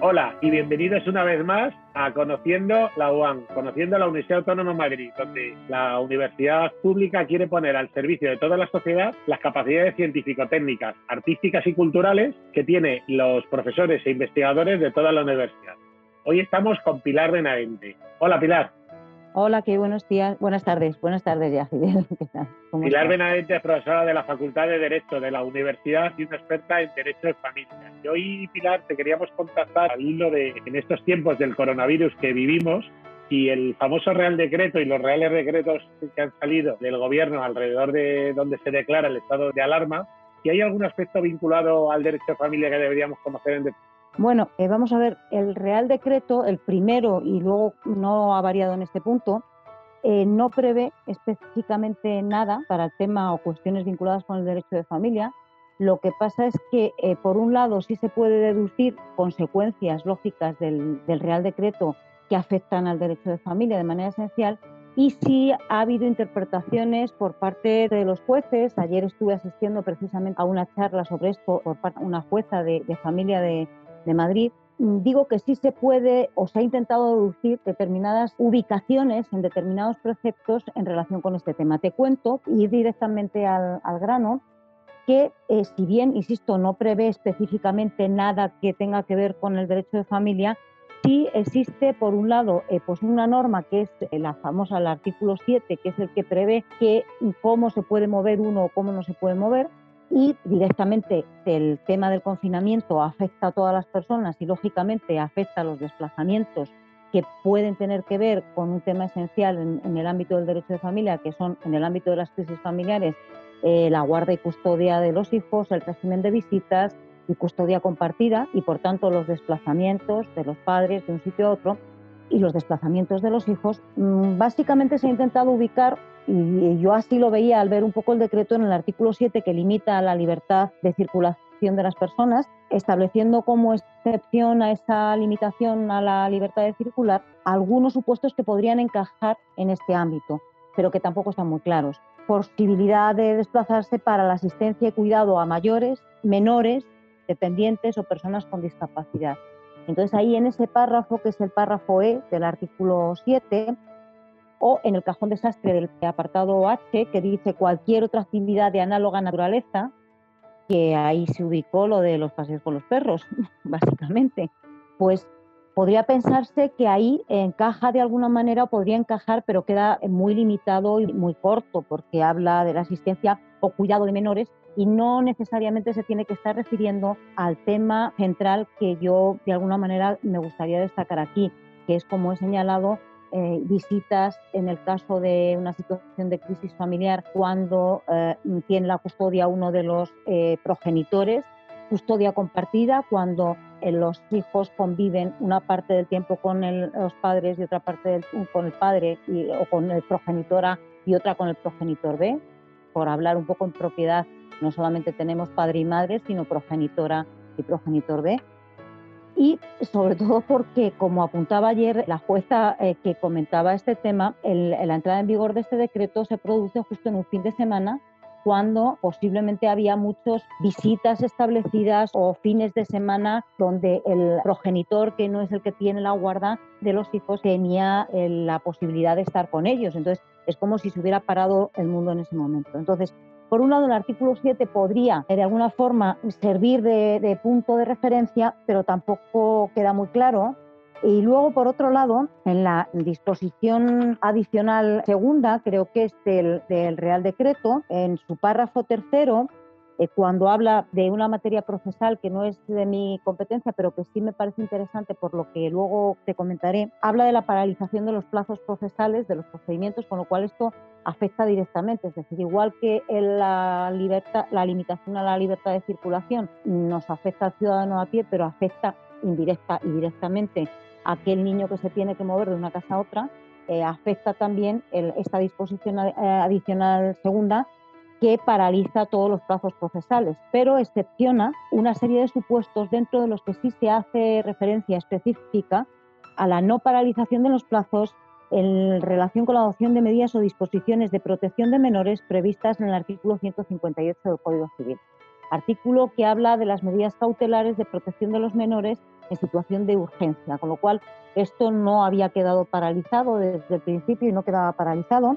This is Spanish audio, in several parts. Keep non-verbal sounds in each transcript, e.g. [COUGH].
Hola y bienvenidos una vez más a Conociendo la UAM, Conociendo la Universidad Autónoma de Madrid, donde la universidad pública quiere poner al servicio de toda la sociedad las capacidades científico-técnicas, artísticas y culturales que tienen los profesores e investigadores de toda la universidad. Hoy estamos con Pilar Benavente. Hola Pilar. Hola, qué buenos días, buenas tardes, buenas tardes ya, Fidel. [LAUGHS] ¿Qué tal? Pilar Benavente es profesora de la Facultad de Derecho de la Universidad y una experta en Derecho de Familia. Y hoy, Pilar, te queríamos contactar al hilo de, en estos tiempos del coronavirus que vivimos, y el famoso Real Decreto y los reales decretos que han salido del gobierno alrededor de donde se declara el estado de alarma, si hay algún aspecto vinculado al derecho de familia que deberíamos conocer en bueno, eh, vamos a ver, el Real Decreto, el primero, y luego no ha variado en este punto, eh, no prevé específicamente nada para el tema o cuestiones vinculadas con el derecho de familia. Lo que pasa es que, eh, por un lado, sí se puede deducir consecuencias lógicas del, Real Decreto que afectan al derecho de familia de manera esencial, y sí ha habido interpretaciones por parte de los jueces. Ayer estuve asistiendo precisamente a una charla sobre esto por parte de una jueza de familia de, de Madrid, mm, digo que sí se puede o se ha intentado deducir determinadas ubicaciones en determinados preceptos en relación con este tema. Te cuento, ir directamente al, grano, que eh, si bien, insisto, no prevé específicamente nada que tenga que ver con el derecho de familia, sí existe, por un lado, eh, pues una norma que es eh, la famosa, el artículo 7, que es el que prevé que cómo se puede mover uno o cómo no se puede mover, y directamente el tema del confinamiento afecta a todas las personas y lógicamente afecta a los desplazamientos que pueden tener que ver con un tema esencial en, el ámbito del derecho de familia, que son en el ámbito de las crisis familiares eh, la guarda y custodia de los hijos, el régimen de visitas y custodia compartida y por tanto los desplazamientos de los padres de un sitio a otro y los desplazamientos de los hijos. Mm, básicamente se ha intentado ubicar y yo así lo veía al ver un poco el decreto en el artículo 7 que limita la libertad de circulación de las personas, estableciendo como excepción a esa limitación a la libertad de circular algunos supuestos que podrían encajar en este ámbito, pero que tampoco están muy claros. Posibilidad de desplazarse para la asistencia y cuidado a mayores, menores, dependientes o personas con discapacidad. Entonces ahí en ese párrafo, que es el párrafo E del artículo 7, o en el cajón desastre del apartado H, que dice cualquier otra actividad de análoga naturaleza, que ahí se ubicó lo de los paseos con los perros, [LAUGHS] básicamente, pues podría pensarse que ahí encaja de alguna manera o podría encajar, pero queda muy limitado y muy corto, porque habla de la asistencia o cuidado de menores y no necesariamente se tiene que estar refiriendo al tema central que yo de alguna manera me gustaría destacar aquí, que es como he señalado eh, visitas en el caso de una situación de crisis familiar cuando eh, tiene la custodia uno de los eh, progenitores, custodia compartida cuando los hijos conviven una parte del tiempo con los padres y otra parte con el padre o con el progenitora y otra con el progenitor B. Por hablar un poco en propiedad, no solamente tenemos padre y madre, sino progenitora y progenitor B y sobre todo porque, como apuntaba ayer la jueza eh, que comentaba este tema, la entrada en vigor de este decreto se produce justo en un fin de semana cuando posiblemente había muchas visitas establecidas o fines de semana donde el progenitor, que no es el que tiene la guarda de los hijos, tenía eh, la posibilidad de estar con ellos. Entonces, es como si se hubiera parado el mundo en ese momento. Entonces, por un lado, el artículo 7 podría de alguna forma servir de, punto de referencia, pero tampoco queda muy claro. Y luego, por otro lado, en la disposición adicional segunda, creo que es del, del Real Decreto, en su párrafo tercero, eh, cuando habla de una materia procesal que no es de mi competencia, pero que sí me parece interesante por lo que luego te comentaré, habla de la paralización de los plazos procesales, de los procedimientos, con lo cual esto afecta directamente. Es decir, igual que la, libertad, la limitación a la libertad de circulación nos afecta al ciudadano a pie, pero afecta indirecta y directamente a aquel niño que se tiene que mover de una casa a otra, eh, afecta también esta disposición eh, adicional segunda que paraliza todos los plazos procesales, pero excepciona una serie de supuestos dentro de los que sí se hace referencia específica a la no paralización de los plazos en relación con la adopción de medidas o disposiciones de protección de menores previstas en el artículo 158 del Código Civil. Artículo que habla de las medidas cautelares de protección de los menores en situación de urgencia, con lo cual esto no había quedado paralizado desde el principio y no quedaba paralizado,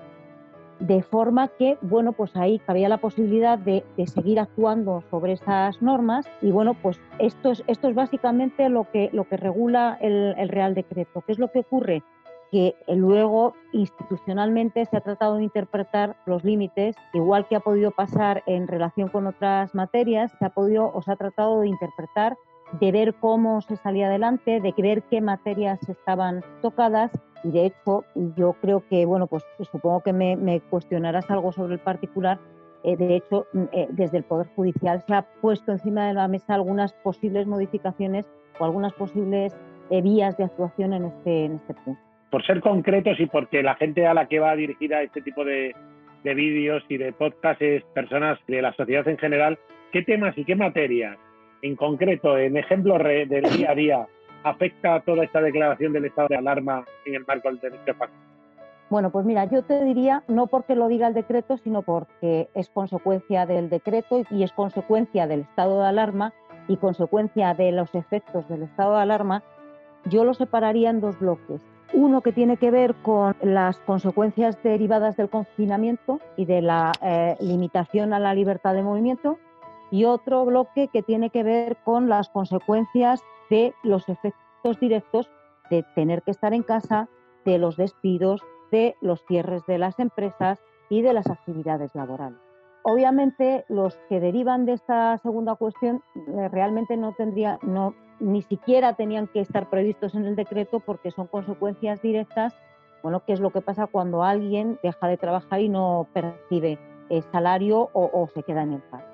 de forma que, bueno, pues ahí cabía la posibilidad de, seguir actuando sobre esas normas y, bueno, pues esto es, esto es básicamente lo que, lo que regula el, Real Decreto. ¿Qué es lo que ocurre? que luego institucionalmente se ha tratado de interpretar los límites, igual que ha podido pasar en relación con otras materias, se ha podido o se ha tratado de interpretar, de ver cómo se salía adelante, de ver qué materias estaban tocadas y de hecho yo creo que, bueno, pues supongo que me, cuestionarás algo sobre el particular, eh, de hecho, mm, eh, desde el Poder Judicial se ha puesto encima de la mesa algunas posibles modificaciones o algunas posibles eh, vías de actuación en este, en este punto. Por ser concretos y porque la gente a la que va dirigida este tipo de, vídeos y de podcasts es personas de la sociedad en general, ¿qué temas y qué materias en concreto, en ejemplos del día a día, afecta toda esta declaración del estado de alarma en el marco del derecho a Bueno, pues mira, yo te diría, no porque lo diga el decreto, sino porque es consecuencia del decreto y es consecuencia del estado de alarma y consecuencia de los efectos del estado de alarma, yo lo separaría en dos bloques. Uno que tiene que ver con las consecuencias derivadas del confinamiento y de la eh, limitación a la libertad de movimiento y otro bloque que tiene que ver con las consecuencias de los efectos directos de tener que estar en casa, de los despidos, de los cierres de las empresas y de las actividades laborales. Obviamente, los que derivan de esta segunda cuestión eh, realmente no tendría, no ni siquiera tenían que estar previstos en el decreto porque son consecuencias directas, bueno, qué es lo que pasa cuando alguien deja de trabajar y no percibe salario o, se queda en el paro.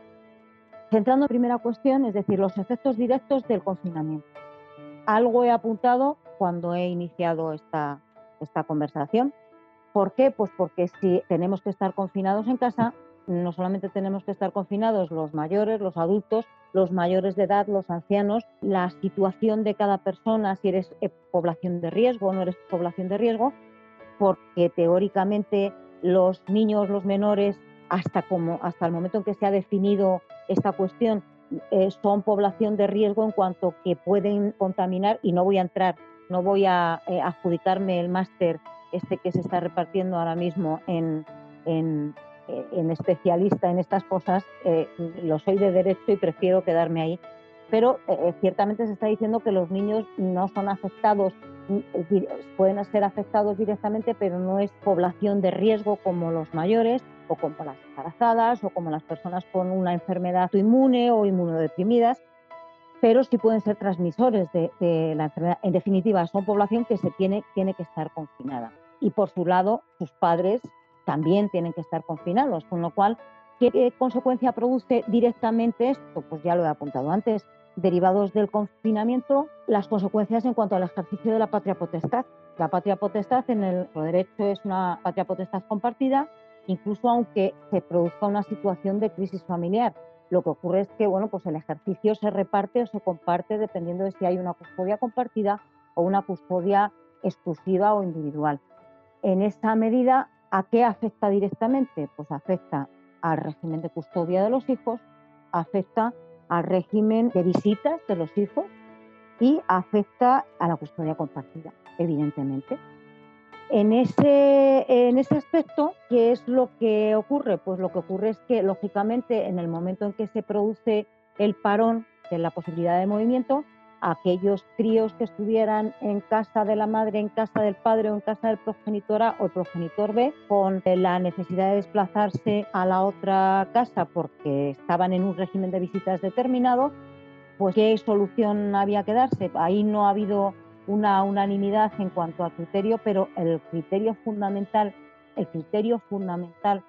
Centrando en primera cuestión, es decir, los efectos directos del confinamiento. Algo he apuntado cuando he iniciado esta, esta conversación. ¿Por qué? Pues porque si tenemos que estar confinados en casa, no solamente tenemos que estar confinados los mayores, los adultos, los mayores de edad, los ancianos, la situación de cada persona, si eres eh, población de riesgo o no eres población de riesgo, porque teóricamente los niños, los menores, hasta, como, hasta el momento en que se ha definido esta cuestión, eh, son población de riesgo en cuanto que pueden contaminar y no voy a entrar, no voy a eh, adjudicarme el máster este que se está repartiendo ahora mismo en, en, eh, especialista en estas cosas, eh, lo soy de derecho y prefiero quedarme ahí. Pero ciertamente se está diciendo que los niños no son afectados, pueden ser afectados directamente, pero no es población de riesgo como los mayores o como las embarazadas o como las personas con una enfermedad inmune o inmunodeprimidas, pero sí pueden ser transmisores de, de, la enfermedad. En definitiva, son población que se tiene, tiene que estar confinada. Y por su lado, sus padres también tienen que estar confinados, con lo cual, ¿qué consecuencia produce directamente esto? Pues ya lo he apuntado antes, derivados del confinamiento, las consecuencias en cuanto al ejercicio de la patria potestad. La patria potestad en el derecho es una patria potestad compartida, incluso aunque se produzca una situación de crisis familiar. Lo que ocurre es que bueno, pues el ejercicio se reparte o se comparte dependiendo de si hay una custodia compartida o una custodia exclusiva o individual. En esa medida, ¿A qué afecta directamente? Pues afecta al régimen de custodia de los hijos, afecta al régimen de visitas de los hijos y afecta a la custodia compartida, evidentemente. En ese, en ese aspecto, ¿qué es lo que ocurre? Pues lo que ocurre es que, lógicamente, en el momento en que se produce el parón de la posibilidad de movimiento, aquellos críos que estuvieran en casa de la madre, en casa del padre o en casa del progenitor A o el progenitor B, con la necesidad de desplazarse a la otra casa porque estaban en un régimen de visitas determinado, pues qué solución había que darse. Ahí no ha habido una unanimidad en cuanto al criterio, pero el criterio fundamental, el criterio fundamental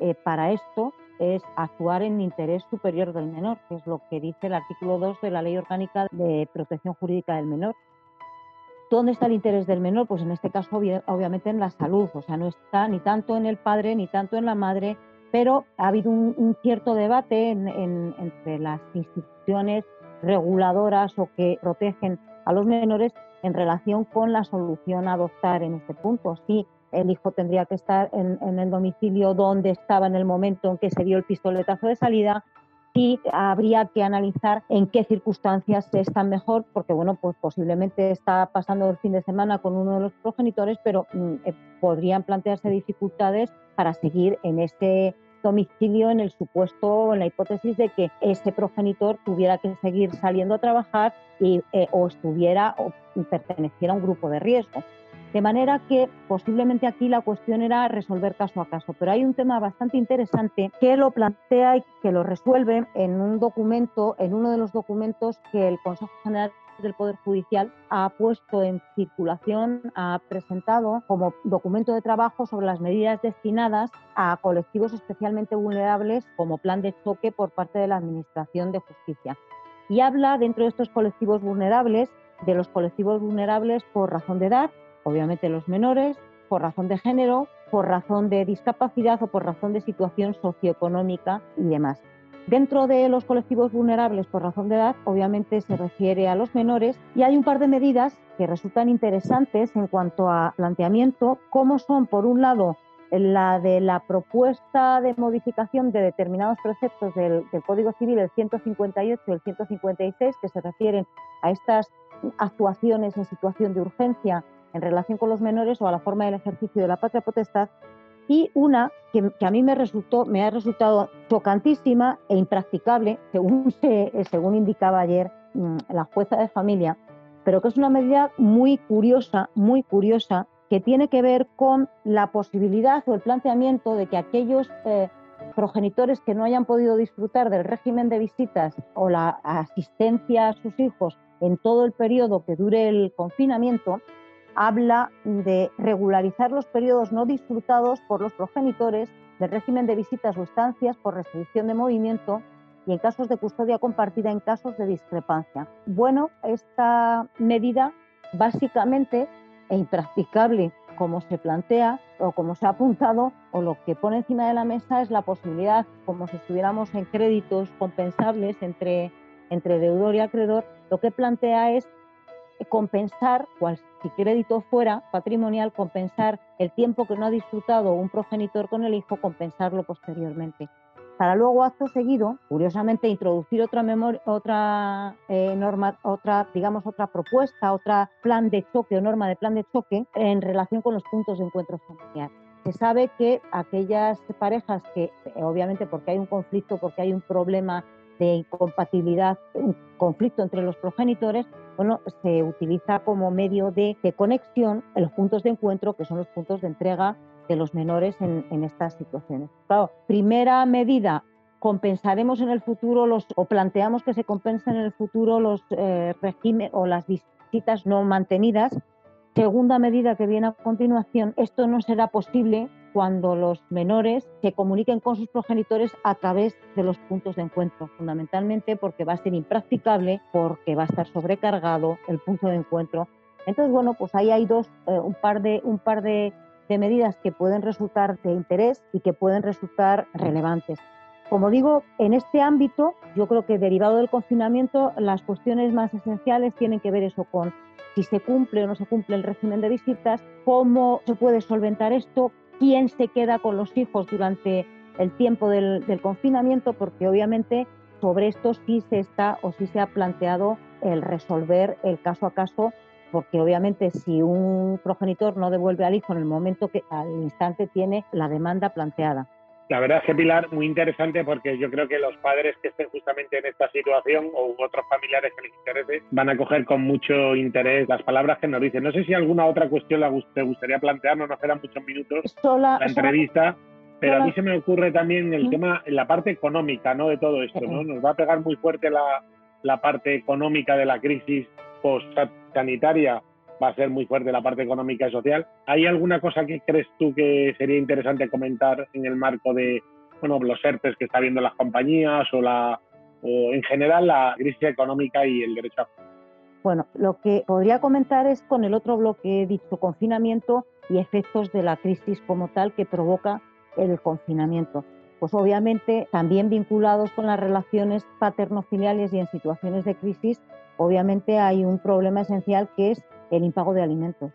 eh, para esto es actuar en interés superior del menor, que es lo que dice el artículo 2 de la Ley Orgánica de Protección Jurídica del Menor. ¿Dónde está el interés del menor? Pues en este caso obviamente en la salud, o sea, no está ni tanto en el padre ni tanto en la madre, pero ha habido un, cierto debate entre las instituciones reguladoras o que protegen a los menores en relación con la solución a adoptar en este punto. Sí, el hijo tendría que estar en, el domicilio donde estaba en el momento en que se dio el pistoletazo de salida, sí habría que analizar en qué circunstancias están mejor, porque bueno, pues posiblemente está pasando el fin de semana con uno de los progenitores, pero mm, eh, podrían plantearse dificultades para seguir en ese domicilio en el supuesto, en la hipótesis de que ese progenitor tuviera que seguir saliendo a trabajar y, eh, o estuviera o perteneciera a un grupo de riesgo. De manera que posiblemente aquí la cuestión era resolver caso a caso, pero hay un tema bastante interesante que lo plantea y que lo resuelve en un documento, en uno de los documentos que el Consejo General del Poder Judicial ha puesto en circulación, ha presentado como documento de trabajo sobre las medidas destinadas a colectivos especialmente vulnerables como plan de choque por parte de la Administración de Justicia. Y habla dentro de estos colectivos vulnerables de los colectivos vulnerables por razón de edad, obviamente los menores, por razón de género, por razón de discapacidad o por razón de situación socioeconómica y demás. Dentro de los colectivos vulnerables por razón de edad, obviamente se refiere a los menores y hay un par de medidas que resultan interesantes en cuanto a planteamiento, como son, por un lado, la de la propuesta de modificación de determinados preceptos del, del Código Civil, el 158 y el 156, que se refieren a estas actuaciones en situación de urgencia en relación con los menores o a la forma del ejercicio de la patria potestad y una que, a mí me resultó me ha resultado chocantísima e impracticable según [LAUGHS] según indicaba ayer mm, la jueza de familia pero que es una medida muy curiosa muy curiosa que tiene que ver con la posibilidad o el planteamiento de que aquellos eh, progenitores que no hayan podido disfrutar del régimen de visitas o la asistencia a sus hijos en todo el periodo que dure el confinamiento habla de regularizar los periodos no disfrutados por los progenitores del régimen de visitas o estancias por restricción de movimiento y en casos de custodia compartida en casos de discrepancia. Bueno, esta medida básicamente e impracticable como se plantea o como se ha apuntado o lo que pone encima de la mesa es la posibilidad, como si estuviéramos en créditos compensables entre, entre deudor y acreedor, lo que plantea es compensar, cual si crédito fuera patrimonial, compensar el tiempo que no ha disfrutado un progenitor con el hijo, compensarlo posteriormente. Para luego, acto seguido, curiosamente, introducir otra eh, norma, otra, digamos, otra propuesta, otra plan de choque o norma de plan de choque en relación con los puntos de encuentro familiar. Se sabe que aquellas parejas que, obviamente, porque hay un conflicto, porque hay un problema de incompatibilidad, un conflicto entre los progenitores, bueno, se utiliza como medio de, conexión en los puntos de encuentro, que son los puntos de entrega de los menores en, estas situaciones. Claro, primera medida, compensaremos en el futuro los, o planteamos que se compensen en el futuro los eh, regímenes o las visitas no mantenidas. Segunda medida que viene a continuación, esto no será posible cuando los menores se comuniquen con sus progenitores a través de los puntos de encuentro, fundamentalmente porque va a ser impracticable, porque va a estar sobrecargado el punto de encuentro. Entonces, bueno, pues ahí hay dos, eh, un par, de, un par de, de medidas que pueden resultar de interés y que pueden resultar relevantes. Como digo, en este ámbito, yo creo que derivado del confinamiento, las cuestiones más esenciales tienen que ver eso con si se cumple o no se cumple el régimen de visitas, cómo se puede solventar esto, quién se queda con los hijos durante el tiempo del, confinamiento, porque obviamente sobre esto sí se está o sí se ha planteado el resolver el caso a caso, porque obviamente si un progenitor no devuelve al hijo en el momento que al instante tiene la demanda planteada. La verdad es que Pilar, muy interesante porque yo creo que los padres que estén justamente en esta situación o otros familiares que les interese van a coger con mucho interés las palabras que nos dicen. No sé si alguna otra cuestión te gustaría plantear, no nos quedan muchos minutos la entrevista, pero a mí se me ocurre también el tema, la parte económica ¿no? de todo esto. ¿no? Nos va a pegar muy fuerte la, la parte económica de la crisis post-sanitaria va a ser muy fuerte la parte económica y social. ¿Hay alguna cosa que crees tú que sería interesante comentar en el marco de bueno, los ERTES que está viendo las compañías o, la, o en general la crisis económica y el derecho a... Bueno, lo que podría comentar es con el otro bloque dicho, confinamiento y efectos de la crisis como tal que provoca el confinamiento. Pues obviamente también vinculados con las relaciones paterno-filiales y en situaciones de crisis, obviamente hay un problema esencial que es el impago de alimentos.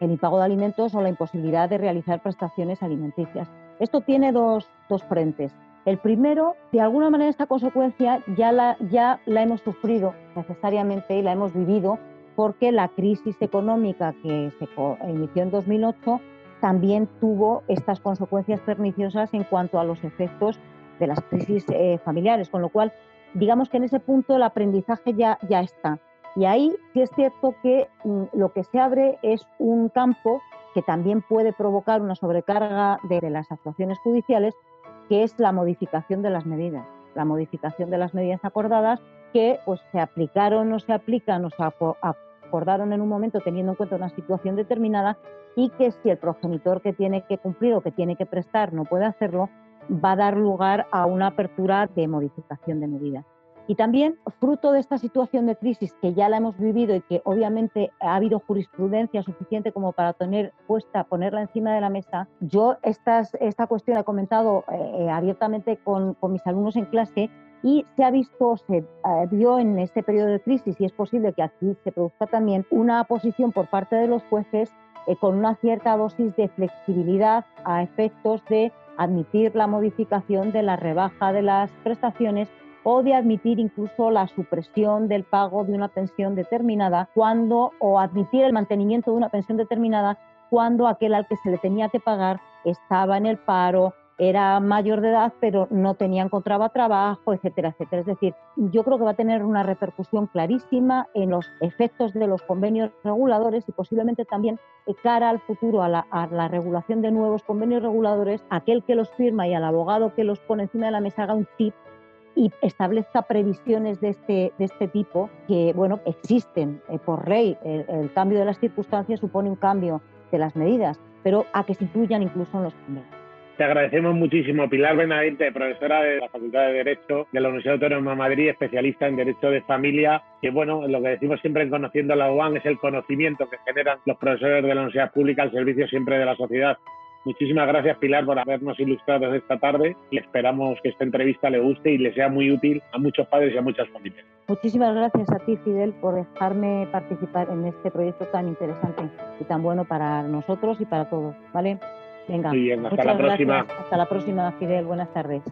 El impago de alimentos o la imposibilidad de realizar prestaciones alimenticias. Esto tiene dos, frentes. El primero, de alguna manera esta consecuencia ya la, ya la hemos sufrido necesariamente y la hemos vivido porque la crisis económica que se inició en 2008 también tuvo estas consecuencias perniciosas en cuanto a los efectos de las crisis eh, familiares, con lo cual digamos que en ese punto el aprendizaje ya, ya está. Y ahí sí es cierto que mm, lo que se abre es un campo que también puede provocar una sobrecarga de, las actuaciones judiciales, que es la modificación de las medidas, la modificación de las medidas acordadas que pues, se aplicaron o se aplican o se acordaron en un momento teniendo en cuenta una situación determinada y que si el progenitor que tiene que cumplir o que tiene que prestar no puede hacerlo, va a dar lugar a una apertura de modificación de medidas. Y también, fruto de esta situación de crisis que ya la hemos vivido y que obviamente ha habido jurisprudencia suficiente como para tener puesta, ponerla encima de la mesa, yo estas, esta cuestión la he comentado eh, abiertamente con, con, mis alumnos en clase y se ha visto, se eh, vio en este periodo de crisis y es posible que aquí se produzca también una posición por parte de los jueces eh, con una cierta dosis de flexibilidad a efectos de admitir la modificación de la rebaja de las prestaciones o de admitir incluso la supresión del pago de una pensión determinada cuando o admitir el mantenimiento de una pensión determinada cuando aquel al que se le tenía que pagar estaba en el paro, era mayor de edad, pero no tenía, encontraba trabajo, etcétera, etcétera. Es decir, yo creo que va a tener una repercusión clarísima en los efectos de los convenios reguladores y posiblemente también cara al futuro, a la, a la regulación de nuevos convenios reguladores, aquel que los firma y al abogado que los pone encima de la mesa haga un tip y establezca previsiones de este, de este tipo que, bueno, existen eh, por ley. El, cambio de las circunstancias supone un cambio de las medidas, pero a que se incluyan incluso en los convenios. Te agradecemos muchísimo, Pilar Benavente, profesora de la Facultad de Derecho de la Universidad Autónoma de Madrid, especialista en Derecho de Familia, que bueno, lo que decimos siempre en Conociendo la UAN es el conocimiento que generan los profesores de la universidad pública al servicio siempre de la sociedad. Muchísimas gracias, Pilar, por habernos ilustrado esta tarde y esperamos que esta entrevista le guste y le sea muy útil a muchos padres y a muchas familias. Muchísimas gracias a ti, Fidel, por dejarme participar en este proyecto tan interesante y tan bueno para nosotros y para todos. ¿Vale? Venga. Muy bien, hasta la próxima. Hasta la próxima, Fidel. Buenas tardes.